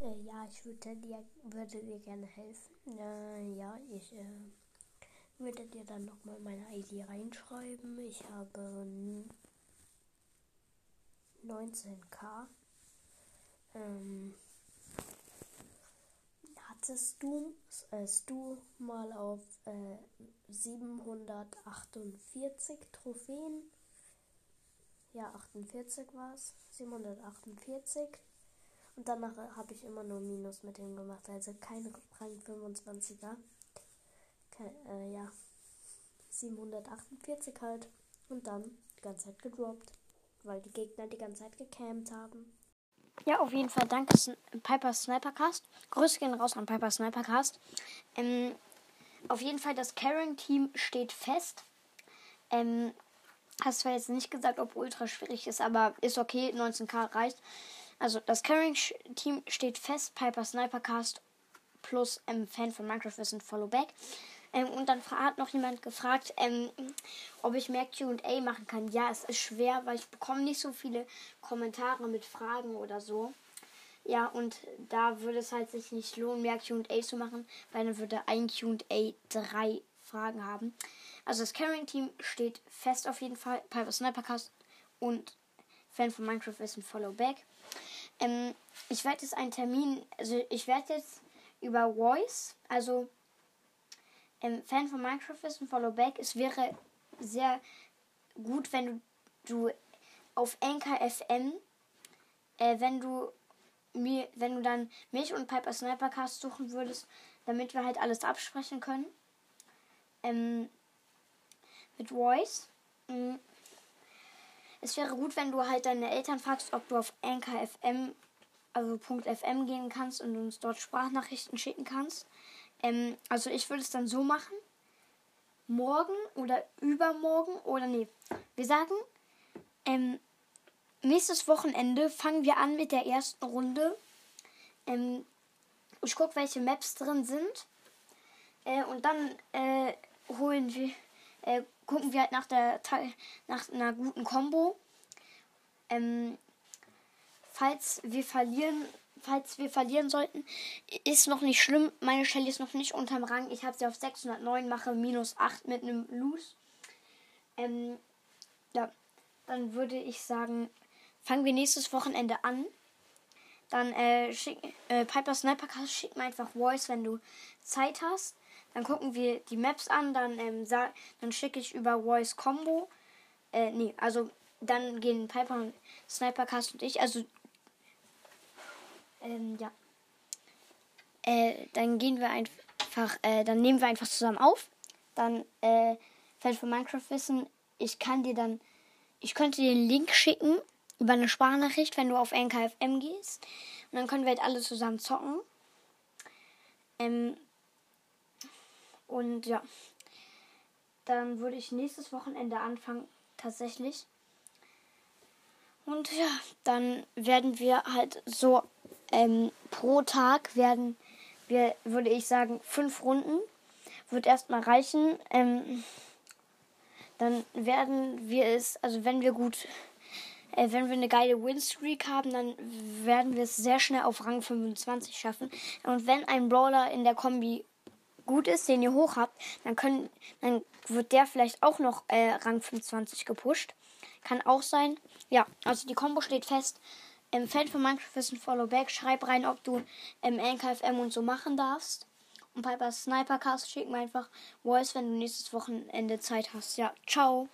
Äh, ja, ich würde dir, würde dir gerne helfen. Äh, ja, ich äh, würde dir dann nochmal meine ID reinschreiben. Ich habe 19k. Ähm, hattest du, hast du mal auf äh, 748 Trophäen? Ja, 48 war es. 748. Und danach habe ich immer nur Minus mit ihm gemacht. Also keine Rang 25er. Kein, äh, ja. 748 halt. Und dann die ganze Zeit gedroppt. Weil die Gegner die ganze Zeit gecampt haben. Ja, auf jeden Fall danke Piper Snipercast. Grüße gehen raus an Piper Snipercast. Ähm, auf jeden Fall das Caring-Team steht fest. Ähm, hast zwar jetzt nicht gesagt, ob ultra schwierig ist, aber ist okay. 19k reicht. Also das Caring-Team steht fest. Piper Snipercast plus ähm, Fan von Minecraft ist ein Followback. Ähm, und dann hat noch jemand gefragt, ähm, ob ich mehr QA machen kann. Ja, es ist schwer, weil ich bekomme nicht so viele Kommentare mit Fragen oder so. Ja, und da würde es halt sich nicht lohnen, mehr QA zu machen, weil dann würde ein QA drei Fragen haben. Also das Carrying-Team steht fest auf jeden Fall. Piper Snipercast und Fan von Minecraft ist ein Followback. Ähm, ich werde jetzt einen Termin, also ich werde jetzt über Voice, also ähm, Fan von Minecraft ist und Follow Back. Es wäre sehr gut, wenn du, du auf Anchor FM, äh, wenn du mir, wenn du dann mich und Piper Snipercast suchen würdest, damit wir halt alles absprechen können. Ähm, mit Voice. Mhm. Es wäre gut, wenn du halt deine Eltern fragst, ob du auf Anchor FM, also .fm gehen kannst und uns dort Sprachnachrichten schicken kannst. Ähm, also ich würde es dann so machen. Morgen oder übermorgen oder nee. Wir sagen, ähm, nächstes Wochenende fangen wir an mit der ersten Runde. Ähm, ich gucke, welche Maps drin sind. Äh, und dann äh, holen wir, äh, gucken wir halt nach der nach einer guten Combo. Ähm, falls wir verlieren, falls wir verlieren sollten, ist noch nicht schlimm. Meine Shelly ist noch nicht unterm Rang. Ich habe sie auf 609, mache minus 8 mit einem Loose. Ähm, ja, dann würde ich sagen, fangen wir nächstes Wochenende an. Dann äh, schick, äh, Piper Snipercast schick mir einfach Voice, wenn du Zeit hast. Dann gucken wir die Maps an, dann, ähm, dann schicke ich über Voice Combo. Äh, nee, also dann gehen Piper Snipercast und ich, also ähm, ja. Äh, dann gehen wir einfach, äh, dann nehmen wir einfach zusammen auf. Dann, äh, Fan von Minecraft wissen, ich kann dir dann, ich könnte dir den Link schicken über eine Sprachnachricht, wenn du auf NKFM gehst. Und dann können wir halt alle zusammen zocken. Ähm, und ja, dann würde ich nächstes Wochenende anfangen, tatsächlich. Und ja, dann werden wir halt so ähm, pro Tag werden wir, würde ich sagen, fünf Runden. Wird erstmal reichen. Ähm, dann werden wir es, also wenn wir gut, äh, wenn wir eine geile Winstreak haben, dann werden wir es sehr schnell auf Rang 25 schaffen. Und wenn ein Brawler in der Kombi gut ist, den ihr hoch habt, dann können, dann wird der vielleicht auch noch äh, Rang 25 gepusht. Kann auch sein. Ja, also die Combo steht fest. Ähm, Fan von Minecraft ist ein Followback. Schreib rein, ob du ähm, NKFM und so machen darfst. Und Piper Snipercast schick mir einfach Voice, wenn du nächstes Wochenende Zeit hast. Ja, ciao.